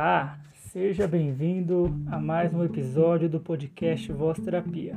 Olá, seja bem-vindo a mais um episódio do podcast Voz Terapia.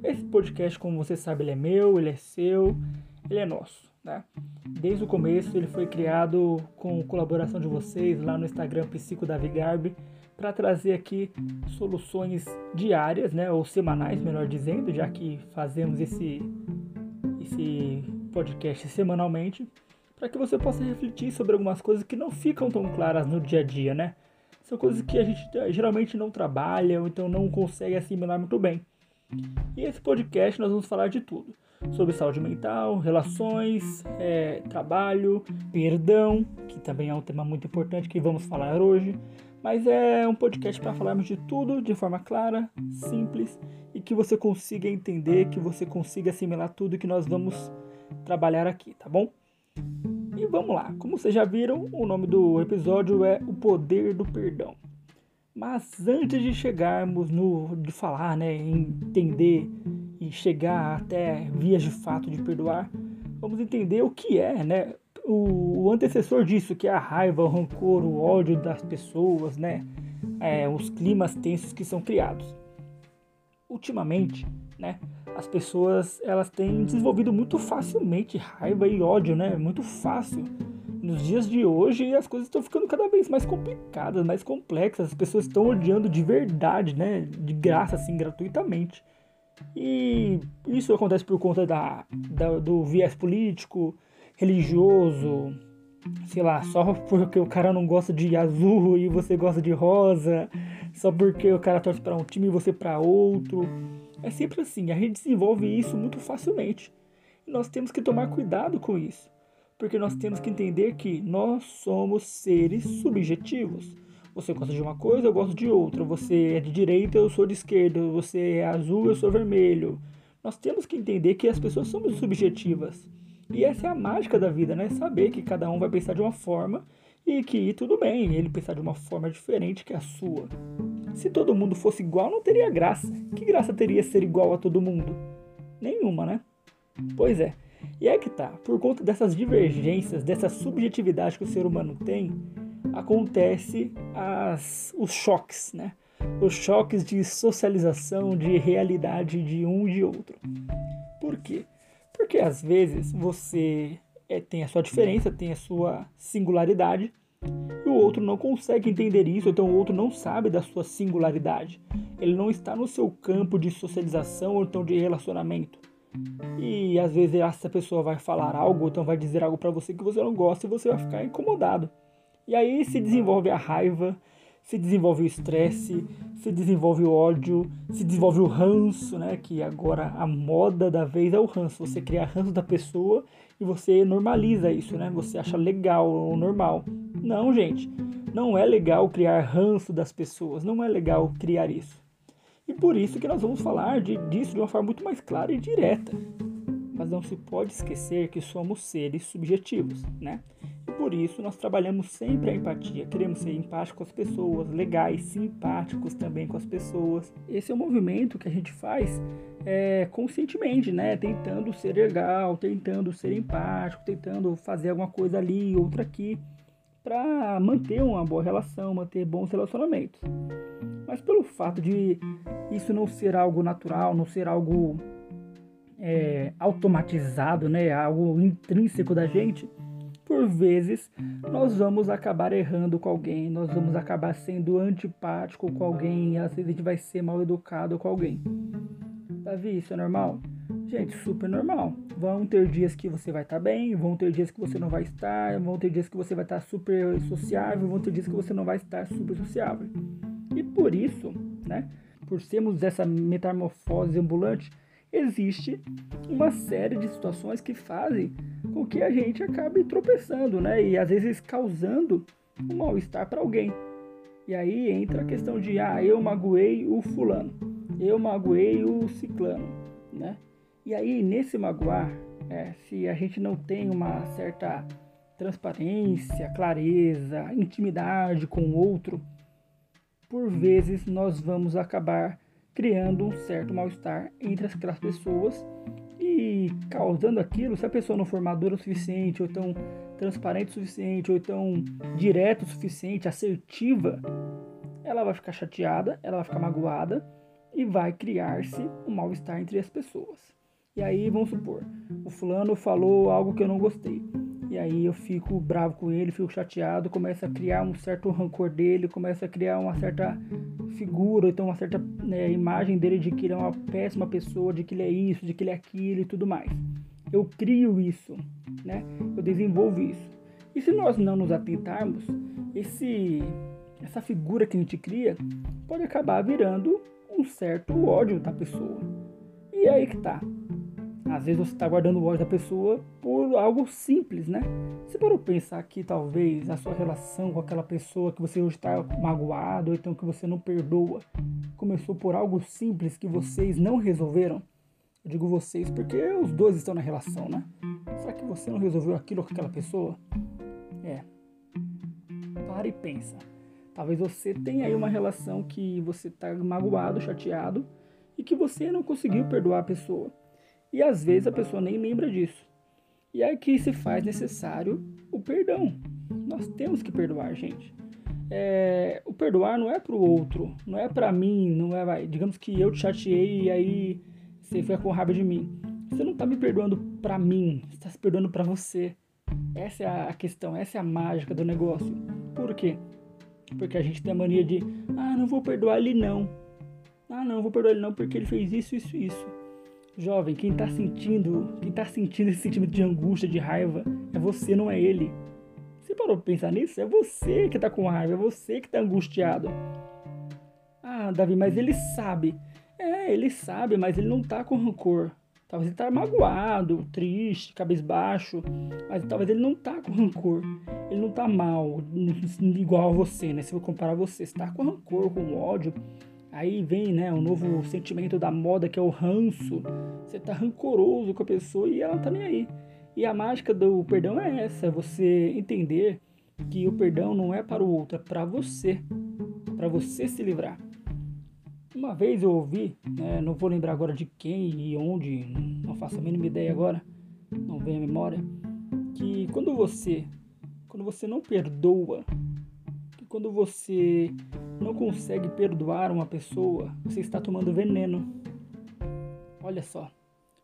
Esse podcast, como você sabe, ele é meu, ele é seu, ele é nosso, né? Desde o começo ele foi criado com colaboração de vocês lá no Instagram Psico Davi Garbi para trazer aqui soluções diárias, né, ou semanais, melhor dizendo, já que fazemos esse esse podcast semanalmente para que você possa refletir sobre algumas coisas que não ficam tão claras no dia a dia, né? São coisas que a gente eh, geralmente não trabalha ou então não consegue assimilar muito bem. E esse podcast nós vamos falar de tudo. Sobre saúde mental, relações, é, trabalho, perdão, que também é um tema muito importante que vamos falar hoje. Mas é um podcast para falarmos de tudo de forma clara, simples e que você consiga entender, que você consiga assimilar tudo que nós vamos trabalhar aqui, tá bom? E vamos lá, como vocês já viram, o nome do episódio é O Poder do Perdão. Mas antes de chegarmos no de falar, né, entender e chegar até vias de fato de perdoar, vamos entender o que é, né, o, antecessor disso, que é a raiva, o rancor, o ódio das pessoas, né, é, os climas tensos que são criados. Ultimamente, né, as pessoas elas têm desenvolvido muito facilmente raiva e ódio, né? Muito fácil. Nos dias de hoje as coisas estão ficando cada vez mais complicadas, mais complexas. As pessoas estão odiando de verdade, né? De graça, assim, gratuitamente. E isso acontece por conta da, da do viés político, religioso, sei lá, só porque o cara não gosta de azul e você gosta de rosa, só porque o cara torce para um time e você para outro. É sempre assim, a gente desenvolve isso muito facilmente. E nós temos que tomar cuidado com isso, porque nós temos que entender que nós somos seres subjetivos. Você gosta de uma coisa, eu gosto de outra. Você é de direita, eu sou de esquerda. Você é azul, eu sou vermelho. Nós temos que entender que as pessoas são subjetivas. E essa é a mágica da vida, né? Saber que cada um vai pensar de uma forma e que tudo bem ele pensar de uma forma diferente que a sua. Se todo mundo fosse igual, não teria graça. Que graça teria ser igual a todo mundo? Nenhuma, né? Pois é. E é que tá, por conta dessas divergências, dessa subjetividade que o ser humano tem, acontece as, os choques, né? Os choques de socialização, de realidade de um e de outro. Por quê? Porque às vezes você é, tem a sua diferença, tem a sua singularidade, e o outro não consegue entender isso, então o outro não sabe da sua singularidade. Ele não está no seu campo de socialização ou então de relacionamento. E às vezes essa pessoa vai falar algo, ou então vai dizer algo para você que você não gosta e você vai ficar incomodado. E aí se desenvolve a raiva, se desenvolve o estresse, se desenvolve o ódio, se desenvolve o ranço, né? Que agora a moda da vez é o ranço. Você cria ranço da pessoa e você normaliza isso, né? Você acha legal ou normal. Não, gente. Não é legal criar ranço das pessoas. Não é legal criar isso. E por isso que nós vamos falar de, disso de uma forma muito mais clara e direta. Mas não se pode esquecer que somos seres subjetivos, né? Por isso nós trabalhamos sempre a empatia. Queremos ser empáticos com as pessoas, legais, simpáticos também com as pessoas. Esse é um movimento que a gente faz é, conscientemente, né? Tentando ser legal, tentando ser empático, tentando fazer alguma coisa ali, outra aqui, para manter uma boa relação, manter bons relacionamentos. Mas pelo fato de isso não ser algo natural, não ser algo é, automatizado, né? Algo intrínseco da gente por vezes nós vamos acabar errando com alguém, nós vamos acabar sendo antipático com alguém, às vezes a gente vai ser mal educado com alguém. Davi, isso é normal? Gente, super normal. Vão ter dias que você vai estar tá bem, vão ter dias que você não vai estar, vão ter dias que você vai estar tá super sociável, vão ter dias que você não vai estar super sociável. E por isso, né, por sermos essa metamorfose ambulante, existe uma série de situações que fazem com que a gente acabe tropeçando, né? E às vezes causando um mal-estar para alguém. E aí entra a questão de, ah, eu magoei o fulano, eu magoei o ciclano, né? E aí, nesse magoar, é, se a gente não tem uma certa transparência, clareza, intimidade com o outro, por vezes nós vamos acabar criando um certo mal-estar entre aquelas pessoas e causando aquilo, se a pessoa não for madura o suficiente, ou tão transparente o suficiente, ou tão direto o suficiente, assertiva, ela vai ficar chateada, ela vai ficar magoada e vai criar-se um mal-estar entre as pessoas. E aí, vamos supor, o fulano falou algo que eu não gostei. E aí eu fico bravo com ele, fico chateado, começa a criar um certo rancor dele, começa a criar uma certa figura, então uma certa né, imagem dele de que ele é uma péssima pessoa, de que ele é isso, de que ele é aquilo e tudo mais. Eu crio isso, né? Eu desenvolvo isso. E se nós não nos atentarmos, esse essa figura que a gente cria pode acabar virando um certo ódio da pessoa. E aí que tá. Às vezes você está guardando o ódio da pessoa por algo simples, né? Você parou pensar que talvez a sua relação com aquela pessoa que você hoje está magoado, ou então que você não perdoa, começou por algo simples que vocês não resolveram? Eu digo vocês porque os dois estão na relação, né? Será que você não resolveu aquilo com aquela pessoa? É. Para e pensa. Talvez você tenha aí uma relação que você está magoado, chateado e que você não conseguiu perdoar a pessoa. E às vezes a pessoa nem lembra disso. E é que se faz necessário o perdão. Nós temos que perdoar, gente. É, o perdoar não é para o outro, não é para mim, não é, vai, digamos que eu te chateei e aí você fica com raiva de mim. Você não está me perdoando para mim, você está se perdoando para você. Essa é a questão, essa é a mágica do negócio. Por quê? Porque a gente tem a mania de, ah, não vou perdoar ele não. Ah, não, vou perdoar ele não porque ele fez isso, isso, isso. Jovem, quem está sentindo, quem tá sentindo esse sentimento de angústia, de raiva, é você, não é ele. Você parou pra pensar nisso? É você que está com raiva, é você que está angustiado. Ah, Davi, mas ele sabe. É, ele sabe, mas ele não está com rancor. Talvez ele está magoado, triste, cabisbaixo, mas talvez ele não está com rancor. Ele não está mal, igual a você, né? Se eu comparar você, você tá com rancor, com ódio, Aí vem, né, o novo sentimento da moda que é o ranço. Você tá rancoroso com a pessoa e ela não tá nem aí. E a mágica do perdão é essa, você entender que o perdão não é para o outro, é para você, para você se livrar. Uma vez eu ouvi, né, não vou lembrar agora de quem e onde, não faço a mínima ideia agora, não vem a memória, que quando você, quando você não perdoa, que quando você não consegue perdoar uma pessoa, você está tomando veneno. Olha só,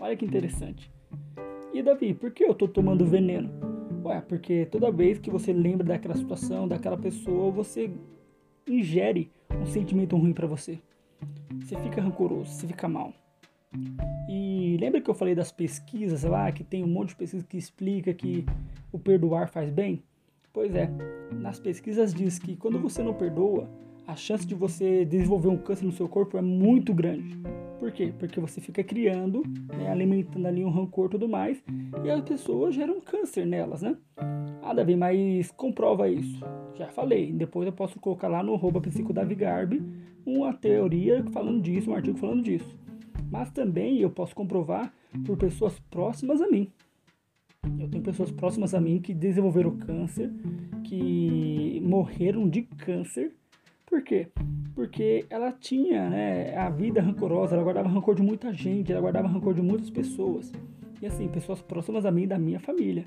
olha que interessante. E Davi, por que eu estou tomando veneno? Ué, porque toda vez que você lembra daquela situação, daquela pessoa, você ingere um sentimento ruim para você. Você fica rancoroso, você fica mal. E lembra que eu falei das pesquisas lá, que tem um monte de pesquisa que explica que o perdoar faz bem? Pois é, nas pesquisas diz que quando você não perdoa, a chance de você desenvolver um câncer no seu corpo é muito grande. Por quê? Porque você fica criando, né, alimentando ali um rancor e tudo mais, e as pessoas geram câncer nelas, né? Ah, Davi, mas comprova isso. Já falei, depois eu posso colocar lá no arroba uma teoria falando disso, um artigo falando disso. Mas também eu posso comprovar por pessoas próximas a mim. Eu tenho pessoas próximas a mim que desenvolveram câncer, que morreram de câncer por quê? Porque ela tinha né, a vida rancorosa, ela guardava rancor de muita gente, ela guardava rancor de muitas pessoas. E assim, pessoas próximas a mim da minha família.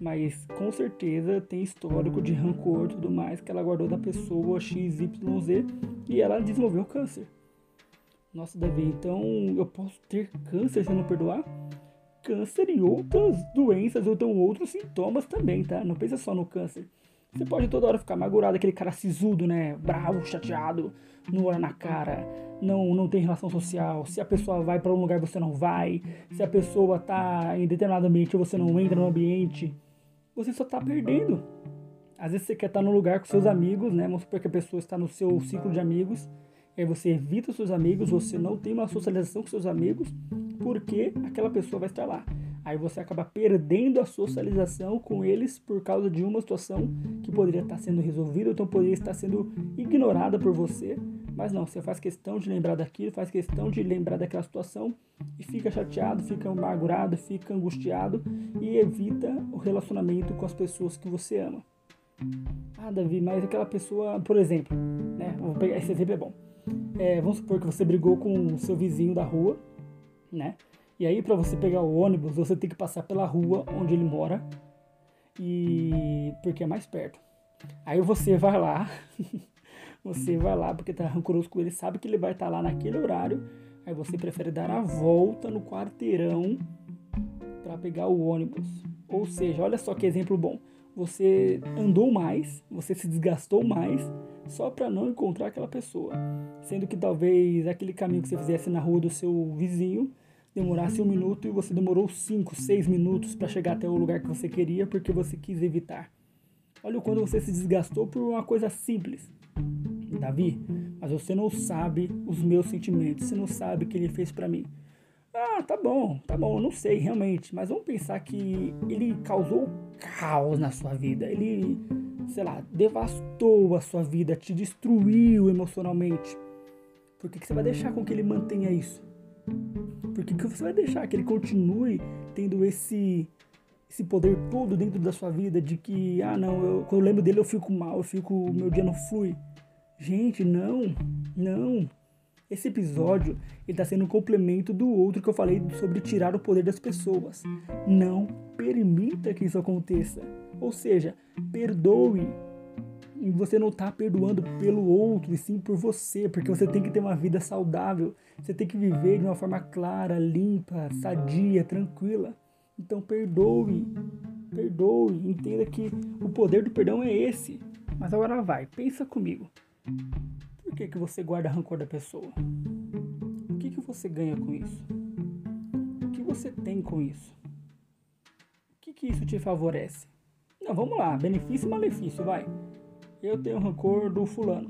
Mas com certeza tem histórico de rancor e tudo mais que ela guardou da pessoa XYZ e ela desenvolveu câncer. Nossa, Davi, então eu posso ter câncer se não perdoar? Câncer e outras doenças ou então outros sintomas também, tá? Não pensa só no câncer. Você pode toda hora ficar magurado, aquele cara sisudo, né? Bravo, chateado, não olha na cara, não, não tem relação social. Se a pessoa vai para um lugar, você não vai. Se a pessoa tá em determinado ambiente, você não entra no ambiente. Você só tá perdendo. Às vezes você quer estar no lugar com seus amigos, né? Vamos supor que a pessoa está no seu ciclo de amigos. Aí você evita os seus amigos, você não tem uma socialização com seus amigos, porque aquela pessoa vai estar lá. Aí você acaba perdendo a socialização com eles por causa de uma situação que poderia estar sendo resolvida, ou então poderia estar sendo ignorada por você. Mas não, você faz questão de lembrar daquilo, faz questão de lembrar daquela situação e fica chateado, fica amargurado, fica angustiado e evita o relacionamento com as pessoas que você ama. Ah, Davi, mas aquela pessoa, por exemplo, né? Vou pegar esse exemplo é bom. É, vamos supor que você brigou com o seu vizinho da rua, né? E aí, para você pegar o ônibus, você tem que passar pela rua onde ele mora, e porque é mais perto. Aí você vai lá, você vai lá porque tá rancoroso com ele, sabe que ele vai estar tá lá naquele horário, aí você prefere dar a volta no quarteirão para pegar o ônibus. Ou seja, olha só que exemplo bom. Você andou mais, você se desgastou mais só para não encontrar aquela pessoa, sendo que talvez aquele caminho que você fizesse na rua do seu vizinho demorasse um minuto e você demorou cinco, seis minutos para chegar até o lugar que você queria porque você quis evitar. Olha o quanto você se desgastou por uma coisa simples. Davi, mas você não sabe os meus sentimentos, você não sabe o que ele fez para mim. Ah, tá bom, tá bom, não sei realmente, mas vamos pensar que ele causou caos na sua vida. Ele, sei lá, devastou a sua vida, te destruiu emocionalmente. Por que, que você vai deixar com que ele mantenha isso? Por que, você vai deixar que ele continue tendo esse esse poder todo dentro da sua vida de que, ah, não, eu, quando eu lembro dele eu fico mal, eu fico, meu dia não flui. Gente, não, não. Esse episódio está sendo um complemento do outro que eu falei sobre tirar o poder das pessoas. Não permita que isso aconteça. Ou seja, perdoe. E você não está perdoando pelo outro, e sim por você, porque você tem que ter uma vida saudável. Você tem que viver de uma forma clara, limpa, sadia, tranquila. Então perdoe, perdoe, entenda que o poder do perdão é esse. Mas agora vai, pensa comigo. Por que, que você guarda rancor da pessoa? O que, que você ganha com isso? O que você tem com isso? O que, que isso te favorece? Não, vamos lá, benefício e malefício, vai. Eu tenho rancor do fulano.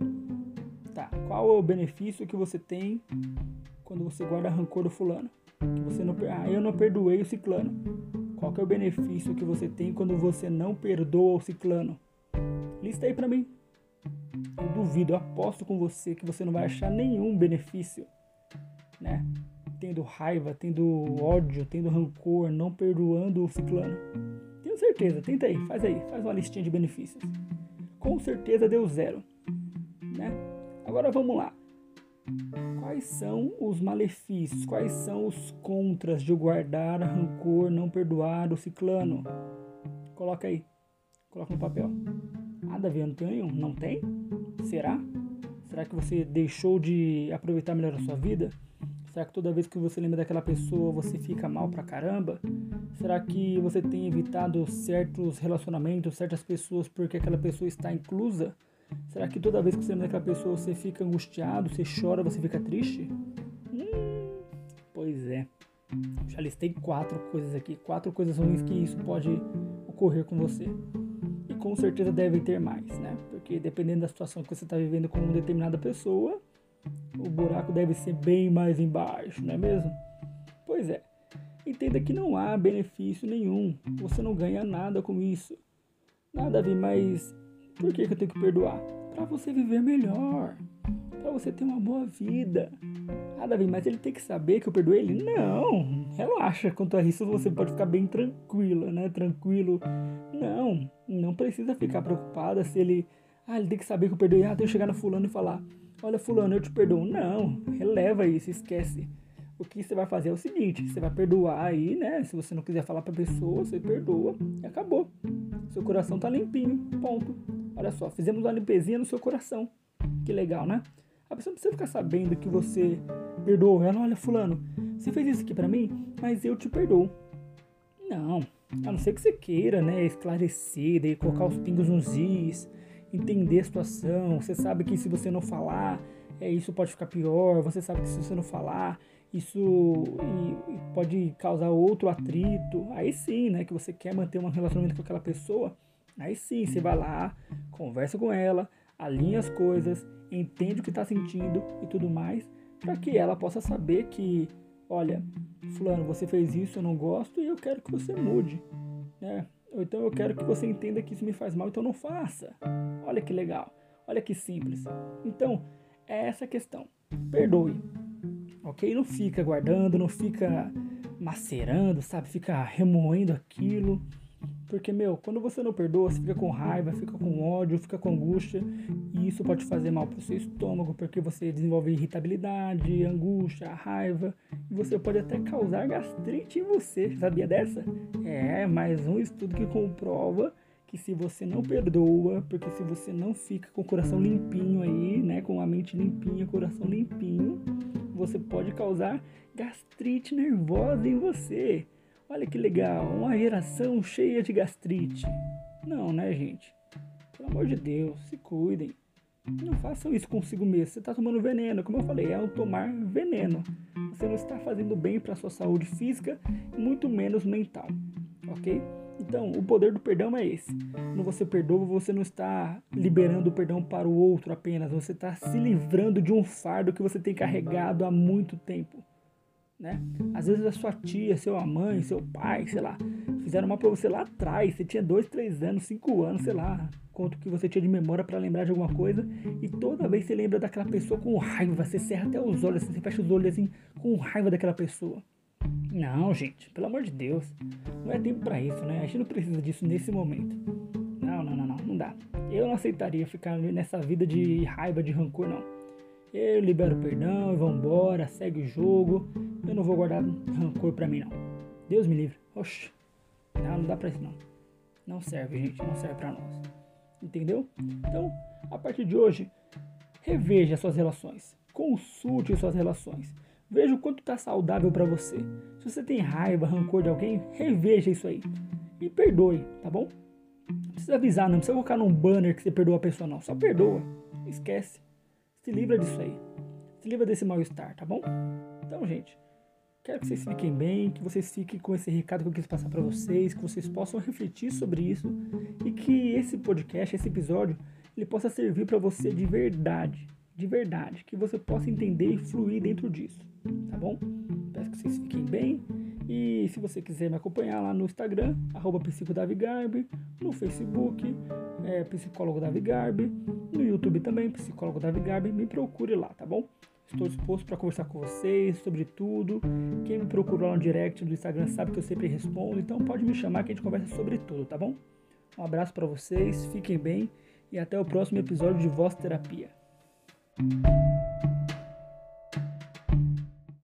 Tá, qual é o benefício que você tem quando você guarda rancor do fulano? que você não ah, eu não perdoei o ciclano. Qual é o benefício que você tem quando você não perdoa o ciclano? Lista aí para mim. Eu duvido, eu aposto com você que você não vai achar nenhum benefício, né? Tendo raiva, tendo ódio, tendo rancor, não perdoando o ciclano. Tenho certeza, tenta aí, faz aí, faz uma listinha de benefícios. Com certeza deu zero, né? Agora vamos lá. Quais são os malefícios? Quais são os contras de guardar rancor, não perdoar o ciclano? Coloca aí. Coloca no papel. Ah, Davi, eu não tenho? Não tem? Será? Será que você deixou de aproveitar melhor a sua vida? Será que toda vez que você lembra daquela pessoa você fica mal pra caramba? Será que você tem evitado certos relacionamentos, certas pessoas porque aquela pessoa está inclusa? Será que toda vez que você lembra daquela pessoa você fica angustiado, você chora, você fica triste? Hum, pois é. Já listei quatro coisas aqui, quatro coisas ruins que isso pode ocorrer com você. E com certeza deve ter mais, né? Porque dependendo da situação que você está vivendo com uma determinada pessoa, o buraco deve ser bem mais embaixo, não é mesmo? Pois é. Entenda que não há benefício nenhum. Você não ganha nada com isso. Nada a ver, mas por que, que eu tenho que perdoar? Para você viver melhor. Para você ter uma boa vida. Ah, Davi, mas ele tem que saber que eu perdoei ele? Não, relaxa. Quanto a isso, você pode ficar bem tranquila, né? Tranquilo. Não, não precisa ficar preocupada se ele. Ah, ele tem que saber que eu perdoei. Ah, tem que chegar no fulano e falar: Olha, fulano, eu te perdoo. Não, releva isso, esquece. O que você vai fazer é o seguinte: você vai perdoar aí, né? Se você não quiser falar pra pessoa, você perdoa e acabou. Seu coração tá limpinho, ponto. Olha só, fizemos uma limpezinha no seu coração. Que legal, né? A pessoa não precisa ficar sabendo que você perdoou ela. Olha, fulano, você fez isso aqui para mim, mas eu te perdoo. Não, a não ser que você queira, né, esclarecer, daí colocar os pingos nos is, entender a situação. Você sabe que se você não falar, é, isso pode ficar pior. Você sabe que se você não falar, isso pode causar outro atrito. Aí sim, né, que você quer manter um relacionamento com aquela pessoa Aí sim, você vai lá, conversa com ela, alinha as coisas, entende o que está sentindo e tudo mais, para que ela possa saber que, olha, fulano, você fez isso, eu não gosto e eu quero que você mude, né? Ou então eu quero que você entenda que isso me faz mal, então não faça. Olha que legal, olha que simples. Então, é essa a questão. Perdoe, ok? Não fica guardando, não fica macerando, sabe? Fica remoendo aquilo Porque, meu, quando você não perdoa, você fica com raiva, fica com ódio, fica com angústia. E isso pode fazer mal pro seu estômago, porque você desenvolve irritabilidade, angústia, raiva. E você pode até causar gastrite em você. Sabia dessa? É, mais um estudo que comprova que se você não perdoa, porque se você não fica com o coração limpinho aí, né, com a mente limpinha, coração limpinho, você pode causar gastrite nervosa em você. Olha que legal, uma geração cheia de gastrite. Não, né, gente? Pelo amor de Deus, se cuidem. Não façam isso consigo mesmo. Você está tomando veneno, como eu falei, é o tomar veneno. Você não está fazendo bem para a sua saúde física muito menos mental, ok? Então, o poder do perdão é esse. Quando você perdoa, você não está liberando o perdão para o outro apenas, você está se livrando de um fardo que você tem carregado há muito tempo. Né? Às vezes a sua tia, sua mãe, seu pai, sei lá, fizeram mal para você lá atrás. Você tinha dois, três anos, cinco anos, sei lá, quanto que você tinha de memória para lembrar de alguma coisa. E toda vez você lembra daquela pessoa com raiva, você cerra até os olhos, você fecha os olhos assim, com raiva daquela pessoa. Não, gente, pelo amor de Deus. Não é tempo para isso, né? A gente não precisa disso nesse momento. Não, não, não, não, não dá. Eu não aceitaria ficar nessa vida de raiva, de rancor, não. Eu libero perdão e vambora, segue o jogo. Eu não vou guardar rancor pra mim, não. Deus me livre. Oxe. Não, não dá pra isso, não. Não serve, gente. Não serve pra nós. Entendeu? Então, a partir de hoje, reveja suas relações. Consulte suas relações. Veja o quanto está saudável para você. Se você tem raiva, rancor de alguém, reveja isso aí. E perdoe, tá bom? Não precisa avisar, não precisa colocar num banner que você perdoa a pessoa, não. Só perdoa. Esquece. Se livra disso aí. Se livra desse mal-estar, tá bom? Então, gente, quero que vocês fiquem bem, que vocês fiquem com esse recado que eu quis passar para vocês, que vocês possam refletir sobre isso e que esse podcast, esse episódio, ele possa servir para você de verdade, de verdade, que você possa entender e fluir dentro disso, tá bom? Peço que vocês fiquem bem e se você quiser me acompanhar lá no Instagram, arroba psicodavigarbi, no Facebook, é, psicólogo Davi Garbi, no YouTube também, psicólogo Davi Garbi, me procure lá, tá bom? Estou disposto para conversar com vocês sobre tudo. Quem me procurou lá no direct do Instagram sabe que eu sempre respondo, então pode me chamar que a gente conversa sobre tudo, tá bom? Um abraço para vocês, fiquem bem e até o próximo episódio de Voz Terapia.